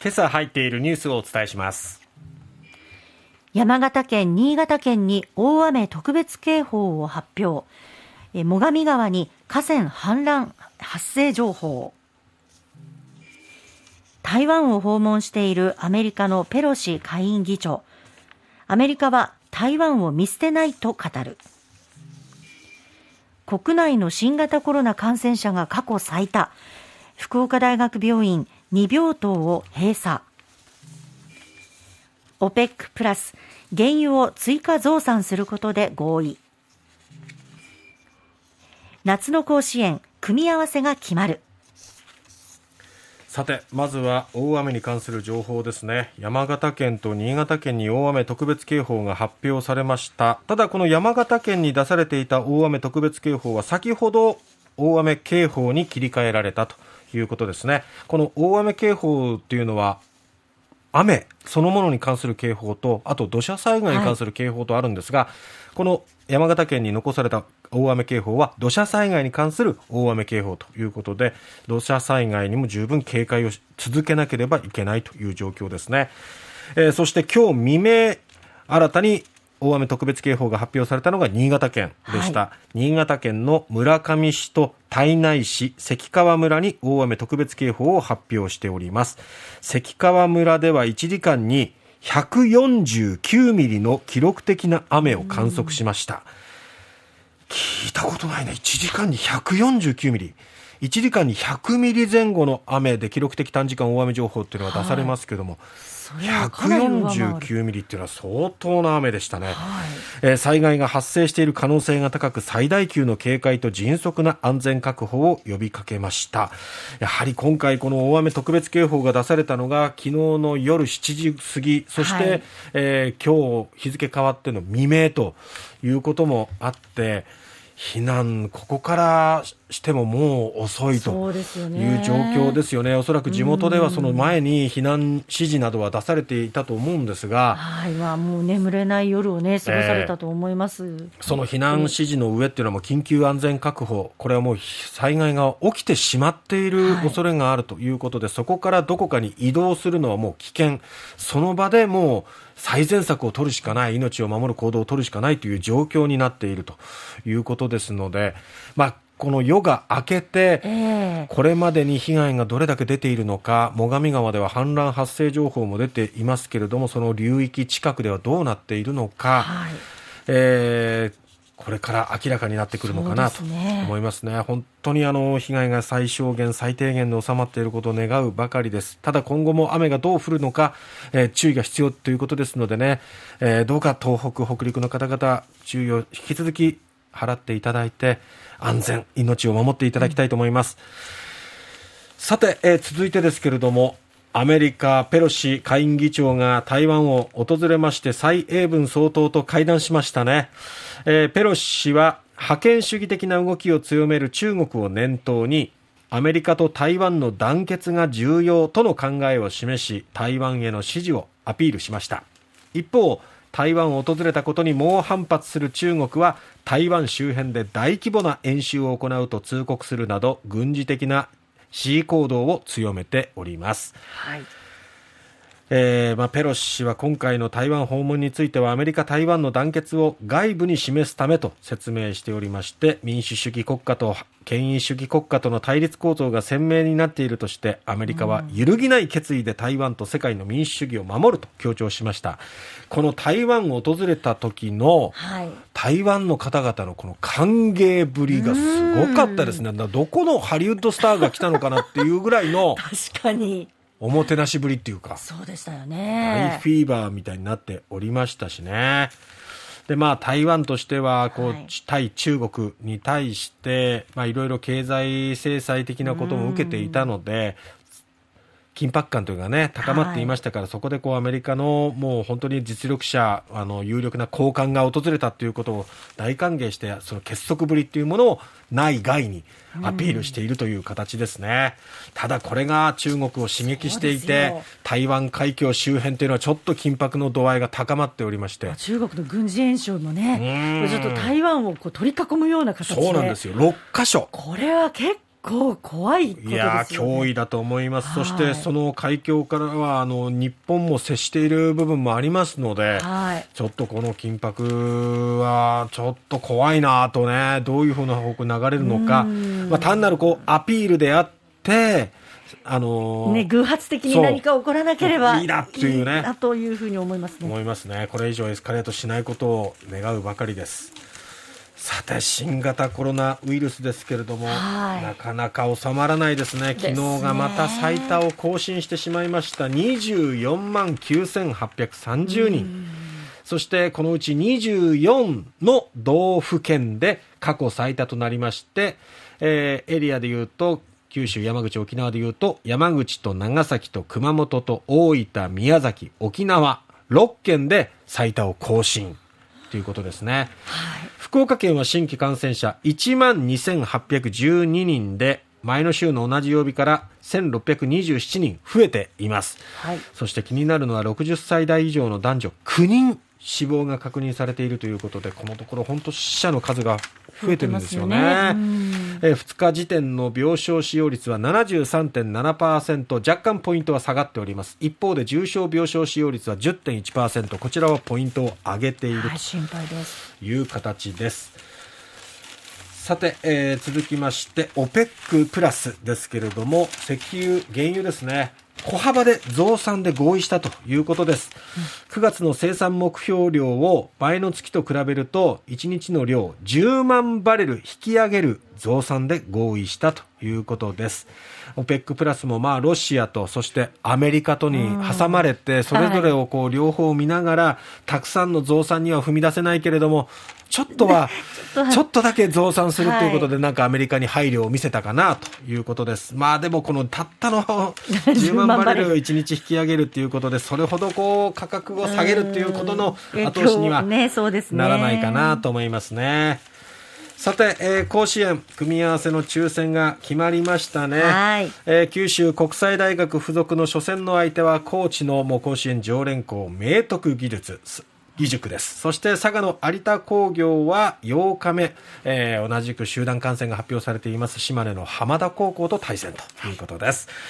今朝入っているニュースをお伝えします。山形県、新潟県に大雨特別警報を発表。最上川に河川氾濫発生情報。台湾を訪問しているアメリカのペロシ下院議長。アメリカは台湾を見捨てないと語る。国内の新型コロナ感染者が過去最多。福岡大学病院2病棟を閉鎖。OPEC プラス原油を追加増産することで合意。夏の甲子園組み合わせが決まる。さてまずは大雨に関する情報ですね。山形県と新潟県に大雨特別警報が発表されました。ただこの山形県に出されていた大雨特別警報は先ほど大雨警報に切り替えられたということですね。この大雨警報っていうのは雨そのものに関する警報とあと土砂災害に関する警報とあるんですが、はい、この山形県に残された大雨警報は土砂災害に関する大雨警報ということで土砂災害にも十分警戒を続けなければいけないという状況ですね、えー、そして今日未明新たに大雨特別警報が発表されたのが新潟県でした、はい、新潟県の村上市と胎内市関川村に大雨特別警報を発表しております。関川村では1時間に149ミリの記録的な雨を観測しました。聞いたことないね。1時間に149ミリ。1時間に100ミリ前後の雨で記録的短時間大雨情報っていうのが出されますけども、はい149ミリっていうのは相当な雨でしたね、はい、えー、災害が発生している可能性が高く最大級の警戒と迅速な安全確保を呼びかけました。やはり今回この大雨特別警報が出されたのが昨日の夜7時過ぎそして、はい、えー、今日日付変わっての未明ということもあって避難、ここからしてももう遅いという状況ですよね、おそらく地元ではその前に避難指示などは出されていたと思うんですが、はいまあ、もう眠れない夜を、ね、過ごされたと思います、えー、その避難指示の上っていうのは、もう緊急安全確保、これはもう災害が起きてしまっている恐れがあるということで、はい、そこからどこかに移動するのはもう危険、その場でもう最善策を取るしかない、命を守る行動を取るしかないという状況になっているということですので、まあ、この夜が明けて、これまでに被害がどれだけ出ているのか、最上川では氾濫発生情報も出ていますけれども、その流域近くではどうなっているのか、はい、えーこれから明らかになってくるのかなと思いますね。すね本当にあの被害が最小限、最低限で収まっていることを願うばかりです。ただ今後も雨がどう降るのか、えー、注意が必要ということですのでね、えー、どうか東北、北陸の方々、注意を引き続き払っていただいて、安全、命を守っていただきたいと思います。さて、えー、続いてですけれども、アメリカ、ペロシ下院議長が台湾を訪れまして、蔡英文総統と会談しましたね。えー、ペロシ氏は覇権主義的な動きを強める中国を念頭にアメリカと台湾の団結が重要との考えを示し台湾への支持をアピールしました一方台湾を訪れたことに猛反発する中国は台湾周辺で大規模な演習を行うと通告するなど軍事的な恣意行動を強めております、はい。えーまあ、ペロシ氏は今回の台湾訪問についてはアメリカ、台湾の団結を外部に示すためと説明しておりまして民主主義国家と権威主義国家との対立構造が鮮明になっているとしてアメリカは揺るぎない決意で台湾と世界の民主主義を守ると強調しました。この台湾を訪れた時の、台湾の方々のこの歓迎ぶりがすごかったですね。どこのハリウッドスターが来たのかなっていうぐらいの 確かにおもてなしぶりっていうか、そうでしたよね。大フィーバーみたいになっておりましたしね。で、まあ、台湾としては、こう、はい、対中国に対して、まあ、いろいろ経済制裁的なことも受けていたので、緊迫感というかね、高まっていましたから、はい、そこでこうアメリカのもう本当に実力者、あの有力な高官が訪れたということを大歓迎して、その結束ぶりっていうものを内外にアピールしているという形ですね。うん、ただこれが中国を刺激していて、台湾海峡周辺というのはちょっと緊迫の度合いが高まっておりまして。中国の軍事演習もね、ちょっと台湾をこう取り囲むような形で。そうなんですよ。6箇所。これは結構怖いことですよ、ね、いや脅威だと思います、そしてその海峡からはあの日本も接している部分もありますので、はい、ちょっとこの緊迫はちょっと怖いなとね、どういうふうな方向に流れるのか、まあ、単なるこうアピールであって、あのー、ね、偶発的に何か起こらなければいいなというね。いいというふうに思いますね。思いますね。これ以上エスカレートしないことを願うばかりです。さて新型コロナウイルスですけれども、なかなか収まらないですね、昨日がまた最多を更新してしまいました、24万9830人、そしてこのうち24の道府県で過去最多となりまして、えー、エリアでいうと、九州、山口、沖縄でいうと、山口と長崎と熊本と大分、宮崎、沖縄、6県で最多を更新。ということですね、はい、福岡県は新規感染者1万2812人で前の週の同じ曜日から1627人増えています、はい、そして気になるのは60歳代以上の男女9人死亡が確認されているということでこのところ本当死者の数が増えてるんですよね。よねえ2日時点の病床使用率は73.7%、若干ポイントは下がっております。一方で重症病床使用率は10.1%、こちらはポイントを上げているという形です。さて、えー、続きまして、OPEC プラスですけれども、石油、原油ですね。小幅で増産で合意したということです。9月の生産目標量を前の月と比べると1日の量10万バレル引き上げる増産で合意したということです。OPEC プラスもまあロシアとそしてアメリカとに挟まれてそれぞれをこう両方見ながらたくさんの増産には踏み出せないけれどもちょっとはちょっとだけ増産するということでなんかアメリカに配慮を見せたかなということです。まあでもこのたったの 10万バレル1日引き上げるということでそれほどこう価格を下げるということの後押しにはならないかなと思いますね。さて、えー、甲子園組み合わせの抽選が決まりましたね、はいえー、九州国際大学附属の初戦の相手は高知のもう甲子園常連校明徳技術義塾です。そして佐賀の有田工業は8日目、えー、同じく集団感染が発表されています島根の浜田高校と対戦ということです。